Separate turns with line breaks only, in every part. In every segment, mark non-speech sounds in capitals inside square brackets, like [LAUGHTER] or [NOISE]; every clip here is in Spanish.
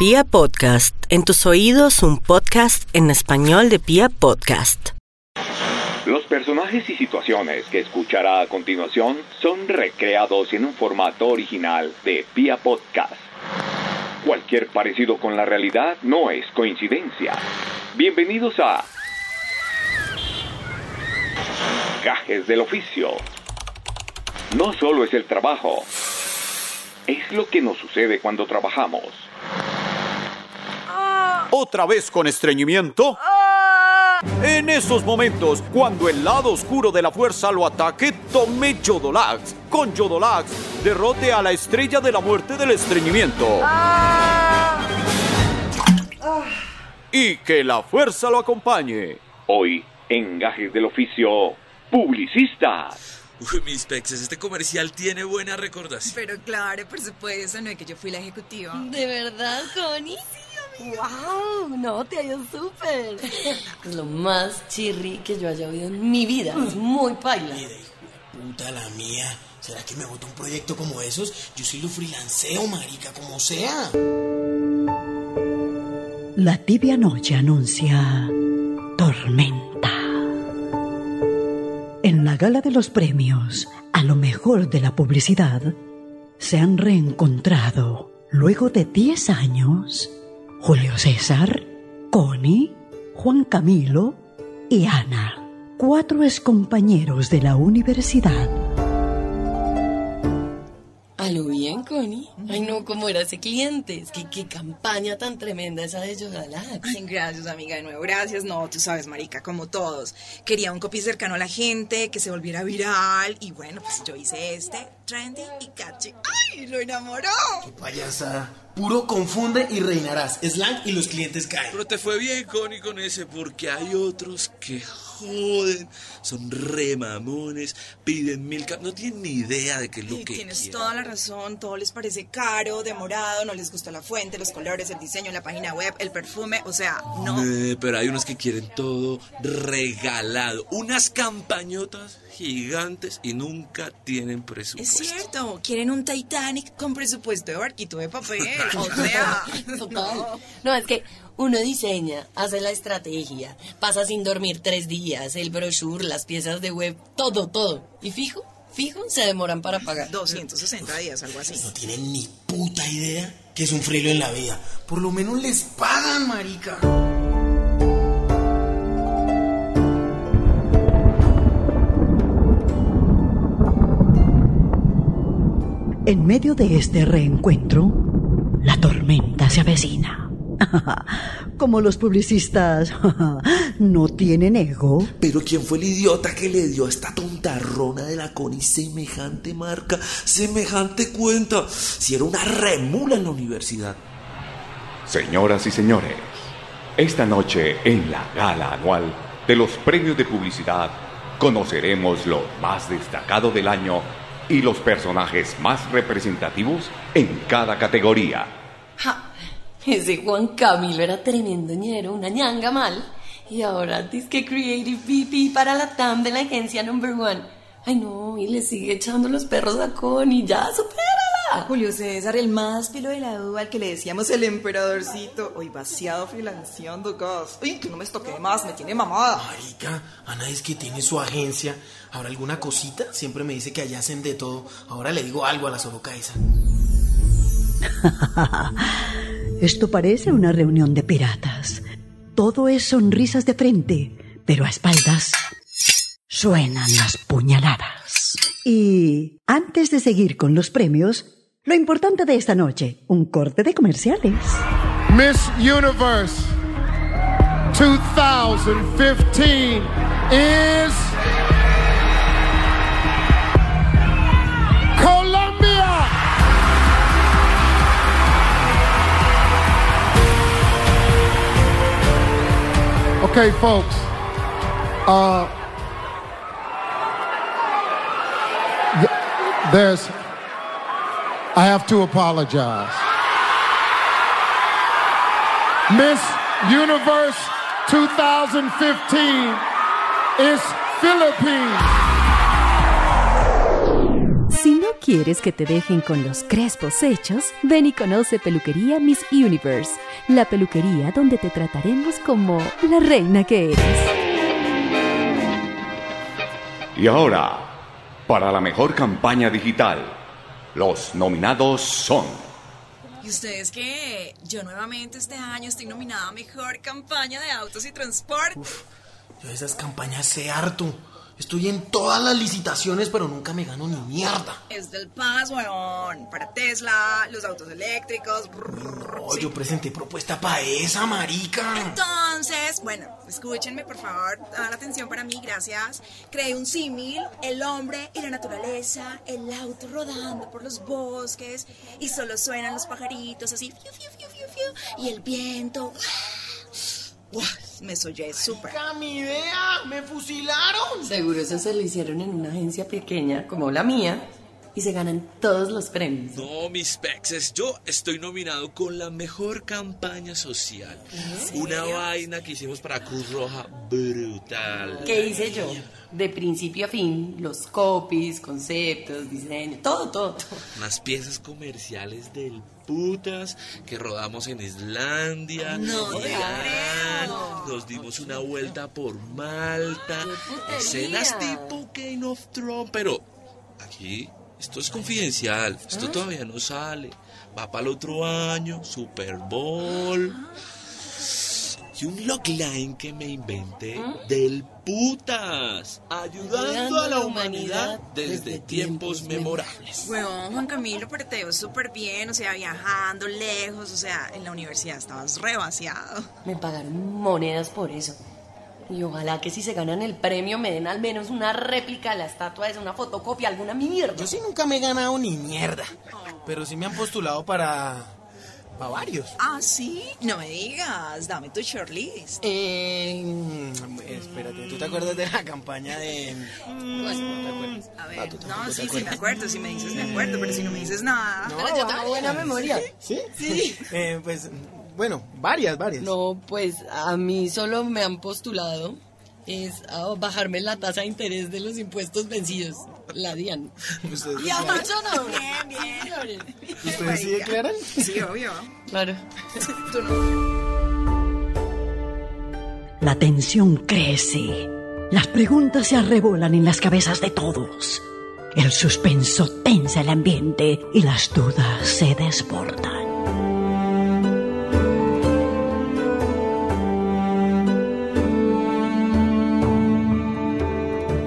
Pia Podcast, en tus oídos un podcast en español de Pia Podcast.
Los personajes y situaciones que escuchará a continuación son recreados en un formato original de Pia Podcast. Cualquier parecido con la realidad no es coincidencia. Bienvenidos a Gajes del Oficio. No solo es el trabajo, es lo que nos sucede cuando trabajamos.
Otra vez con estreñimiento. En esos momentos, cuando el lado oscuro de la fuerza lo ataque, tome Yodolax. Con Yodolax, derrote a la estrella de la muerte del estreñimiento. Y que la fuerza lo acompañe.
Hoy, en Gajes del Oficio, publicistas.
Uy, mis pexes, este comercial tiene buena recordación.
Pero claro, por supuesto, no es que yo fui la ejecutiva.
¿De verdad, Connie? ¡Wow! No, te ha ido súper. [LAUGHS] Es lo más chirri que yo haya oído en mi vida. Es muy paila.
Mira, puta la mía. ¿Será que me bota un proyecto como esos? Yo sí lo freelanceo, marica, como sea.
La tibia noche anuncia tormenta. En la gala de los premios, a lo mejor de la publicidad, se han reencontrado, luego de 10 años, Julio César, Connie, Juan Camilo y Ana, cuatro excompañeros de la universidad.
A lo bien, Connie. Ay, no, cómo era ese cliente. Es que qué campaña tan tremenda esa de Yodalax.
Ay, gracias, amiga, de nuevo. Gracias. No, tú sabes, marica, como todos. Quería un copy cercano a la gente, que se volviera viral. Y bueno, pues yo hice este, trendy y catchy. ¡Ay, lo enamoró!
Qué payasa. Puro confunde y reinarás. Slang y los clientes caen.
Pero te fue bien, Connie, con ese, porque hay otros que joden, son re mamones, piden mil... No tienen ni idea de qué es lo
Y
que
tienes toda la razón, todo les parece caro, demorado, no les gusta la fuente, los colores, el diseño, la página web, el perfume, o sea, no.
Eh, pero hay unos que quieren todo regalado. Unas campañotas gigantes y nunca tienen
Es
presupuesto.
cierto, quieren un Titanic con presupuesto de barquito de papel, [LAUGHS] o sea,
Total. No, es que uno diseña, hace la estrategia, pasa sin dormir tres días, el brochure, las piezas de web, todo, todo. Y fijo, fijo, se demoran para pagar.
260 días, algo así.
No tienen ni puta idea que es un frilo en la vida. Por lo menos les pagan, marica.
En medio de este reencuentro, la tormenta se avecina. [LAUGHS] Como los publicistas [LAUGHS] no tienen ego,
Pero ¿quién fue el idiota que le dio a esta tontarrona de la Connie semejante marca, semejante cuenta? Si era una remula en la universidad.
Señoras y señores, esta noche en la gala anual de los premios de publicidad conoceremos lo más destacado del año y los personajes más representativos en cada categoría.
Ja, ese Juan Camilo era tremendo ñero, una ñanga mal. Y ahora dice que Creative VP para la TAM de la agencia Number One. Ay no, y le sigue echando los perros a Connie, ya, supérala.
Julio César, el más pelo de la duda, al que le decíamos el emperadorcito. Hoy vaciado freelanceando gas. Uy, que no me estoque más, me tiene mamada.
Marica, Ana es que tiene su agencia. ¿Habrá alguna cosita? Siempre me dice que allá hacen de todo. Ahora le digo algo a la Soroka esa. [LAUGHS]
esto parece una reunión de piratas. Todo es sonrisas de frente, pero a espaldas suenan las puñaladas. Y antes de seguir con los premios, lo importante de esta noche, un corte de comerciales.
Miss Universe 2015 is Okay, folks. Uh, th- there's. I have to apologize. Miss Universe 2015 is Philippines.
Quieres que te dejen con los crespos hechos, ven y conoce Peluquería Miss Universe, la peluquería donde te trataremos como la reina que eres.
Y ahora, para la mejor campaña digital, los nominados son...
¿Y ustedes qué? Yo nuevamente este año estoy nominada a Mejor Campaña de Autos y Transporte.
Yo de esas campañas sé harto. Estoy en todas las licitaciones, pero nunca me gano ni mierda.
Es del paz, weón. Para Tesla, los autos eléctricos.
No, yo presenté propuesta para esa, marica.
Entonces, bueno, escúchenme, por favor. La atención para mí, gracias. Creé un símil, el hombre y la naturaleza, el auto rodando por los bosques y solo suenan los pajaritos así, fiu, fiu, fiu, fiu, fiu, y el viento. Me soñé súper.
mi idea! ¡Me fusilaron!
Seguro eso se lo hicieron en una agencia pequeña como la mía y se ganan todos los premios.
No, mis pexes, yo estoy nominado con la mejor campaña social. Una vaina que hicimos para Cruz Roja brutal.
¿Qué hice yo? De principio a fin, los copies, conceptos, diseño, todo, todo, todo.
Unas piezas comerciales del putas que rodamos en Islandia.
No creo.
Nos dimos una vuelta por Malta. Escenas tipo Game of Thrones. Pero aquí esto es confidencial. Esto todavía no sale. Va para el otro año. Super Bowl. Y un logline que me inventé del putas. Ayudando a la humanidad desde tiempos memorables.
Weón, Juan Camilo, pero te veo súper bien, o sea, viajando lejos, o sea, en la universidad estabas re vaciado.
Me pagaron monedas por eso. Y ojalá que si se ganan el premio me den al menos una réplica de la estatua esa, una fotocopia, alguna mierda.
Yo sí nunca me he ganado ni mierda. Pero sí me han postulado para. Para varios.
Ah, ¿sí? No me digas, dame tu shortlist.
Eh, mm, espérate, ¿tú te acuerdas de la campaña de.
Pues,
¿No te acuerdas?
A
Ah,
ver,
tú tampoco
no,
te
sí, sí me acuerdo, si me dices me acuerdo, pero si no me dices nada.
No,
Pero yo tengo buena memoria.
¿Sí?
Sí.
Eh, pues, bueno, varias, varias.
No, pues a mí solo me han postulado es a bajarme la tasa de interés de los impuestos vencidos, la DIAN. [LAUGHS]
¿Ustedes,
Y a? Macho no.
Bien, bien.
¿Ustedes sí declaran?
Sí, obvio.
Claro. [LAUGHS]
Tú no.
La tensión crece. Las preguntas se arrebolan en las cabezas de todos. El suspenso tensa el ambiente y las dudas se desbordan.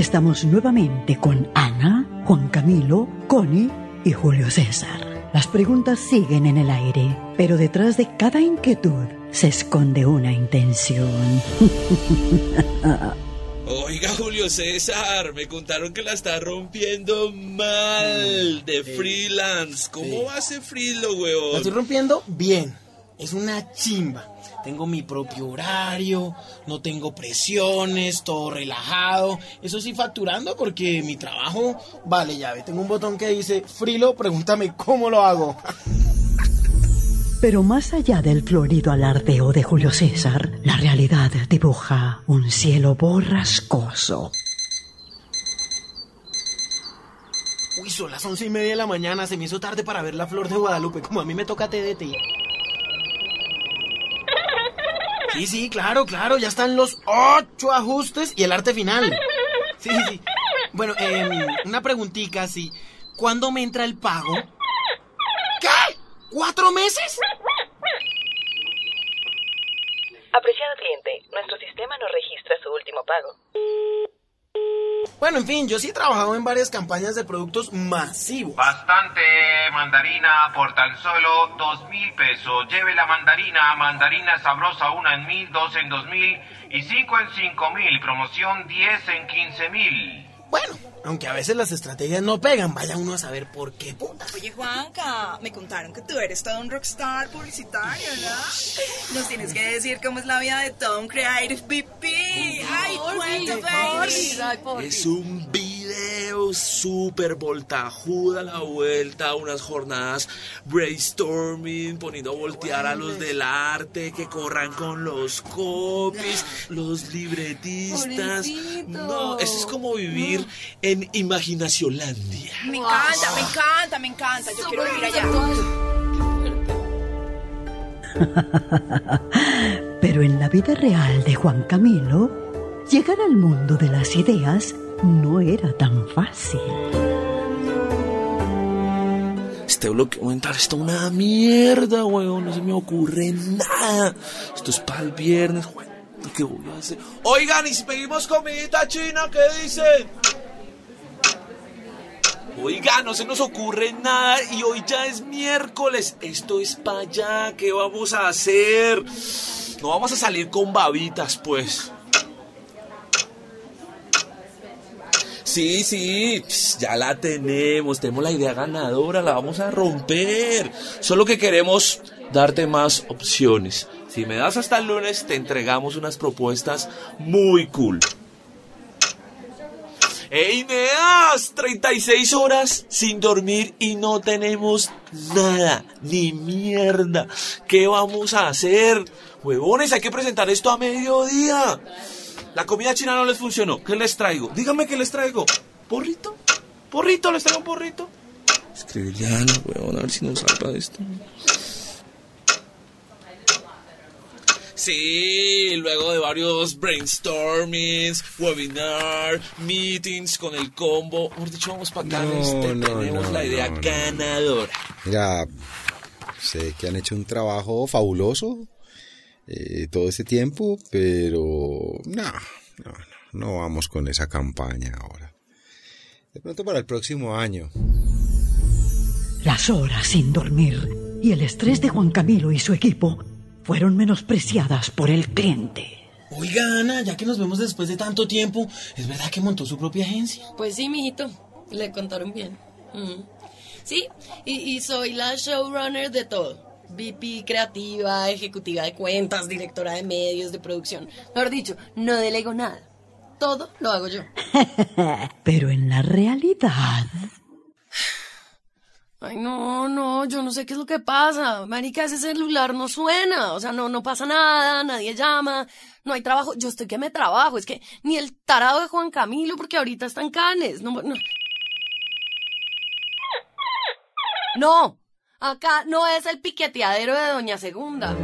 Estamos nuevamente con Ana, Juan Camilo, Connie y Julio César. Las preguntas siguen en el aire, pero detrás de cada inquietud se esconde una intención. [LAUGHS]
Oiga, Julio César, me contaron que la está rompiendo mal de freelance. ¿Cómo
Sí.
va ese frilo,
La
weón?
estoy rompiendo bien. Es una chimba. Tengo mi propio horario, no tengo presiones, todo relajado. Eso sí, facturando porque mi trabajo vale llave. Tengo un botón que dice, Frilo, pregúntame cómo lo hago.
Pero más allá del florido alardeo de Julio César, la realidad dibuja un cielo borrascoso.
Uy, son las once y media de la mañana. Se me hizo tarde para ver la flor de Guadalupe, como a mí me toca TDT. Sí, sí, claro, claro. Ya están los ocho ajustes y el arte final. Sí, sí. Bueno, em, una preguntita, sí. ¿Cuándo me entra el pago? ¿Qué? ¿Cuatro meses?
Apreciado cliente, nuestro sistema no registra su último pago.
Bueno, en fin, yo sí he trabajado en varias campañas de productos masivos.
Bastante mandarina por tan solo dos mil pesos. Lleve la mandarina, mandarina sabrosa, una en mil, dos en dos mil y cinco en cinco mil. Promoción diez en quince mil.
Bueno, aunque a veces las estrategias no pegan, vaya uno a saber por qué puta.
Oye, Juanca, me contaron que tú eres todo un rockstar publicitario, ¿no? Nos tienes que decir cómo es la vida de todo un creative VP. Ay, cuéntame.
Es un video pero súper voltajuda la vuelta, unas jornadas brainstorming, poniendo a voltear a los del arte, que corran con los copies, los libretistas. No, eso es como vivir en Imaginacionlandia.
Me encanta, me encanta, me encanta. Yo quiero vivir allá. [LAUGHS]
Pero en la vida real de Juan Camilo, llegar al mundo de las ideas no era tan fácil.
Este bloqueo mental está una mierda, weón. No se me ocurre nada. Esto es para el viernes, weón. ¿Qué voy a hacer?
Oigan, y si pedimos comidita china, ¿qué dicen? Oiga, no se nos ocurre nada y hoy ya es miércoles. Esto es para allá. ¿Qué vamos a hacer? No vamos a salir con babitas, pues. Sí, sí, ya la tenemos, tenemos la idea ganadora, la vamos a romper. Solo que queremos darte más opciones. Si me das hasta el lunes, te entregamos unas propuestas muy cool. ¡Ey, Neas! 36 horas sin dormir y no tenemos nada, ni mierda. ¿Qué vamos a hacer? Huevones, hay que presentar esto a mediodía. La comida china no les funcionó. ¿Qué les traigo? Díganme qué les traigo. ¿Porrito? ¿Porrito? ¿Les traigo un porrito?
Escribirle a Ana, weón, a ver si nos salva de esto.
Sí, luego de varios brainstormings, webinar, meetings con el combo. Mejor dicho, vamos para acá.
No,
este,
no,
tenemos
no,
la idea
no, no.
ganadora.
Mira, sé que han hecho un trabajo fabuloso eh, todo este tiempo, pero no, no, no, no vamos con esa campaña ahora. De pronto para el próximo año.
Las horas sin dormir y el estrés de Juan Camilo y su equipo fueron menospreciadas por el cliente.
Oiga, Ana, ya que nos vemos después de tanto tiempo, ¿es verdad que montó su propia agencia?
Pues sí, mijito, le contaron bien. Mm. Sí, y, y soy la showrunner de todo. VP creativa, ejecutiva de cuentas, directora de medios, de producción. Mejor dicho, no delego nada. Todo lo hago yo. [LAUGHS]
Pero en la realidad,
Ay, no, no, yo no sé qué es lo que pasa. Marica, ese celular no suena. O sea, no, no pasa nada, nadie llama, no hay trabajo. Yo estoy que me trabajo. Es que ni el tarado de Juan Camilo, porque ahorita está en Canes. No, acá no es el piqueteadero de Doña Segunda.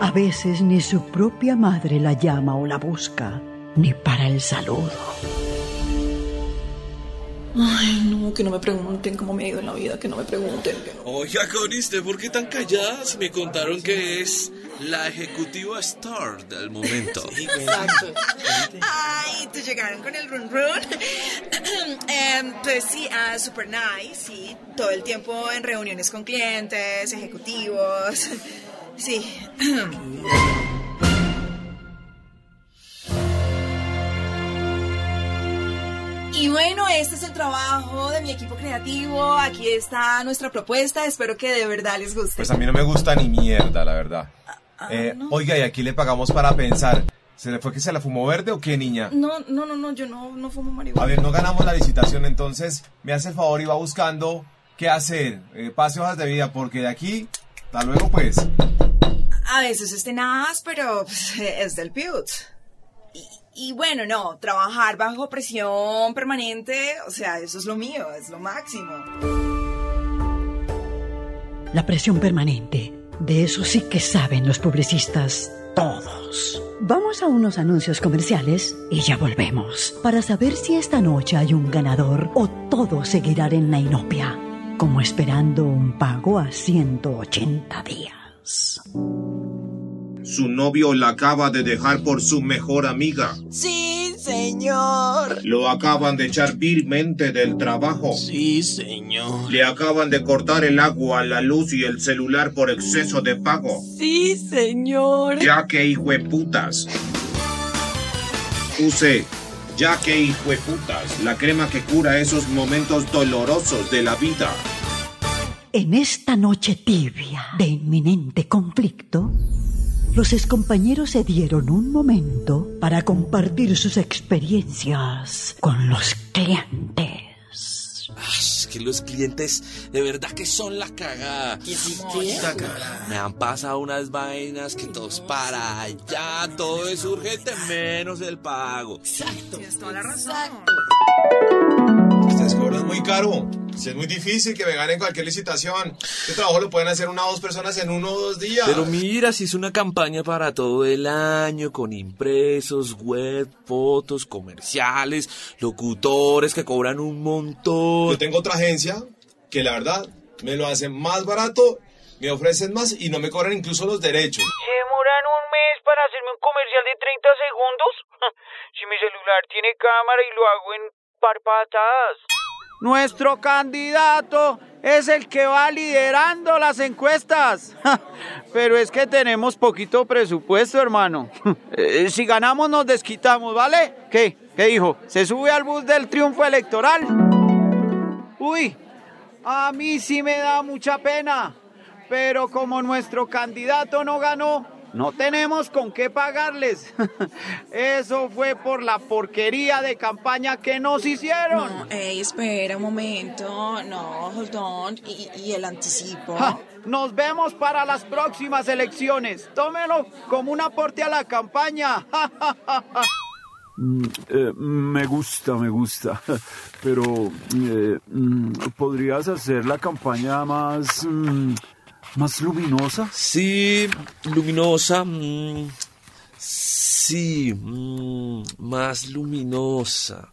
a veces ni su propia madre la llama o la busca, ni para el saludo.
Ay, no, que no me pregunten cómo me ha ido en la vida, que no me pregunten. que no.
Oiga, Connie, ¿usted por qué tan calladas? Me contaron que es la ejecutiva star del momento.
Exacto. Ay, te llegaron con el run run. [CLEARS THROAT] Em, pues sí, ah, super nice, sí. Todo el tiempo en reuniones con clientes, ejecutivos. Sí. [CLEARS THROAT] Y bueno, este es el trabajo de mi equipo creativo. Aquí está nuestra propuesta. Espero que de verdad les guste.
Pues a mí no me gusta ni mierda, la verdad. Eh, Oiga, y aquí le pagamos para pensar. ¿Se le fue que se la fumó verde o qué, niña?
No, no, no, no, yo no, no fumo marihuana.
A ver, no ganamos la licitación, entonces me hace el favor y va buscando qué hacer. Eh, pase hojas de vida, porque de aquí, hasta luego, pues.
A veces es tenaz, pero pues, es del Pute. Y, bueno, no, trabajar bajo presión permanente, o sea, eso es lo mío, es lo máximo.
La presión permanente, de eso sí que saben los publicistas todos. Vamos a unos anuncios comerciales y ya volvemos para saber si esta noche hay un ganador o todos seguirán en la inopia, como esperando un pago a 180 días.
Su novio la acaba de dejar por su mejor amiga.
Sí, señor.
Lo acaban de echar vilmente del trabajo.
Sí, señor.
Le acaban de cortar el agua, la luz y el celular por exceso de pago.
Sí, señor.
Ya que hijo de putas. Use ya que hijo de putas, la crema que cura esos momentos dolorosos de la vida.
En esta noche tibia de inminente conflicto, los excompañeros se dieron un momento para compartir sus experiencias con los clientes.
Es que los clientes de verdad que son la cagada. Me han pasado unas vainas que todos para allá, todo es urgente menos el pago.
Exacto. Tienes toda la razón.
Ustedes cobran muy caro. Si es muy difícil que me ganen cualquier licitación. Este trabajo lo pueden hacer una o dos personas en uno o dos días.
Pero mira, si es una campaña para todo el año, con impresos, web, fotos, comerciales, locutores que cobran un montón.
Yo tengo otra agencia que la verdad me lo hacen más barato, me ofrecen más y no me cobran incluso los derechos.
¿Se demoran un mes para hacerme un comercial de 30 segundos? [LAUGHS] si mi celular tiene cámara y lo hago en par patadas.
Nuestro candidato es el que va liderando las encuestas. [LAUGHS] Pero es que tenemos poquito presupuesto, hermano. [LAUGHS] Eh, Si ganamos nos desquitamos, ¿vale? ¿Qué? ¿Qué dijo? ¿Se sube al bus del triunfo electoral? Uy, a mí sí me da mucha pena. Pero como nuestro candidato no ganó, no tenemos con qué pagarles. [LAUGHS] Eso fue por la porquería de campaña que nos hicieron.
No, ey, espera un momento. No, hold on. ¿Y, y el anticipo?
Ja, Nos vemos para las próximas elecciones. Tómelo como un aporte a la campaña. [LAUGHS]
Mm, eh, me gusta, me gusta. [LAUGHS] Pero, eh, mm, ¿podrías hacer la campaña más, mm, más luminosa?
Sí, luminosa. mm, sí, mm, más luminosa.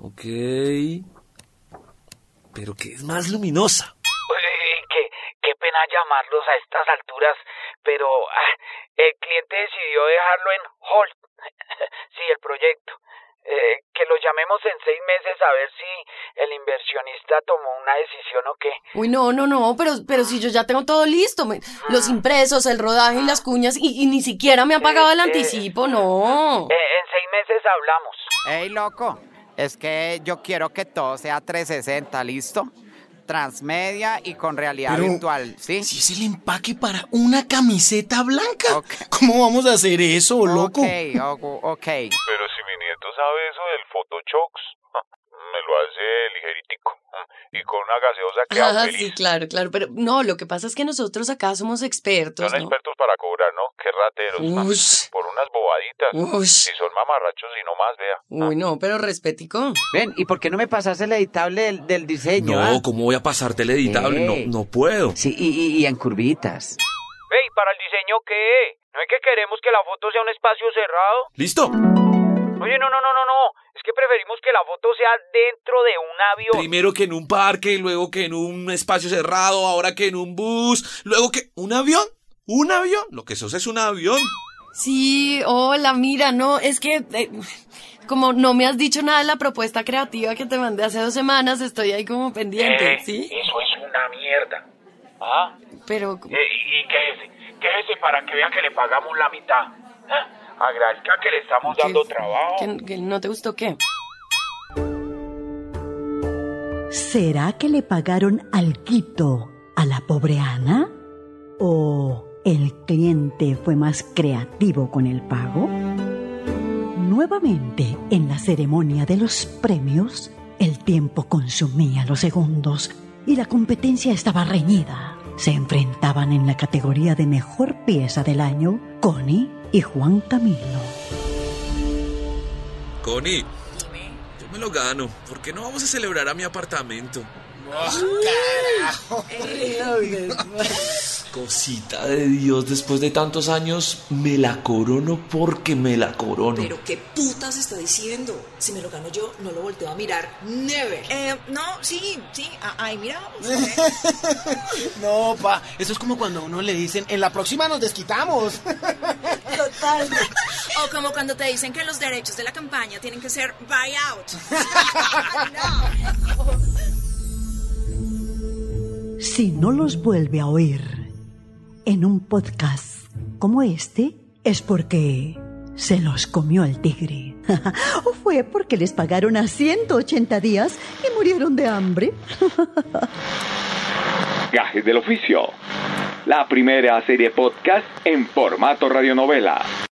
Ok. Pero que es más luminosa.
Uy, qué, qué pena llamarlos a estas alturas, pero ah, el cliente decidió dejarlo en hold. [LAUGHS] sí, el proyecto. Eh, que lo llamemos en seis meses a ver si el inversionista tomó una decisión o qué.
Uy, no, no, no, pero, pero si yo ya tengo todo listo, me- los impresos, el rodaje y las cuñas, y, y ni siquiera me ha pagado el anticipo, no.
Eh, en seis meses hablamos.
Ey, loco, es que yo quiero que todo sea 360, ¿listo? Transmedia y con realidad
Pero,
virtual, ¿sí?
Si es el empaque para una camiseta blanca. ¿Cómo vamos a hacer eso, loco?
Ok, ok.
Pero si sabe eso del Photoshop, [LAUGHS] me lo hace ligeritico. Y con una gaseosa queda
Ah,
feliz.
sí, claro, claro, pero no, lo que pasa es que nosotros acá somos expertos,
Son
¿no?
expertos para cobrar, ¿no? Qué rateros.
Ush.
Por unas bobaditas.
Ush.
Si son mamarrachos y no más, vea.
Uy, no, pero respetico.
Ven, ¿y por qué no me pasas el editable del, del diseño?
No,
ah?
¿cómo voy a pasarte el editable?
Ey.
No, no puedo.
Sí, y, y- y en curvitas.
Ey, ¿para el diseño qué? ¿No es que queremos que la foto sea un espacio cerrado?
¿Listo?
Oye, no, no, no, no, no. Es que preferimos que la foto sea dentro de un avión.
Primero que en un parque, luego que en un espacio cerrado, ahora que en un bus, luego que un avión. ¿Un avión? Lo que sos es un avión.
Sí, hola, mira, no, es que eh, como no me has dicho nada de la propuesta creativa que te mandé hace dos semanas, estoy ahí como pendiente,
Eh,
¿sí?
Eso es una mierda. ¿Ah?
Pero,
Eh, y, quéjese, quéjese para que vea que le pagamos la mitad. Ah, Agradezca que le estamos dando trabajo.
¿que, que no te gustó qué?
¿Será que le pagaron alquito a la pobre Ana? ¿O el cliente fue más creativo con el pago? Nuevamente, en la ceremonia de los premios, el tiempo consumía los segundos y la competencia estaba reñida. Se enfrentaban en la categoría de mejor pieza del año Connie y Juan Camilo.
Connie, yo me lo gano. ¿Por qué no vamos a celebrar a mi apartamento? Cosita de Dios, después de tantos años, me la corono porque me la corono.
Pero qué putas está diciendo. Si me lo gano yo, no lo volteo a mirar. Never. Eh, no, sí, sí. Ahí miramos. [LAUGHS]
No, pa, eso es como cuando a uno le dicen, en la próxima nos desquitamos. [LAUGHS]
O como cuando te dicen que los derechos de la campaña tienen que ser buyout. [LAUGHS]
Si no los vuelve a oír en un podcast como este, es porque se los comió el tigre. [LAUGHS] o fue porque les pagaron a 180 días y murieron de hambre.
Gajes del oficio. La primera serie podcast en formato radionovela.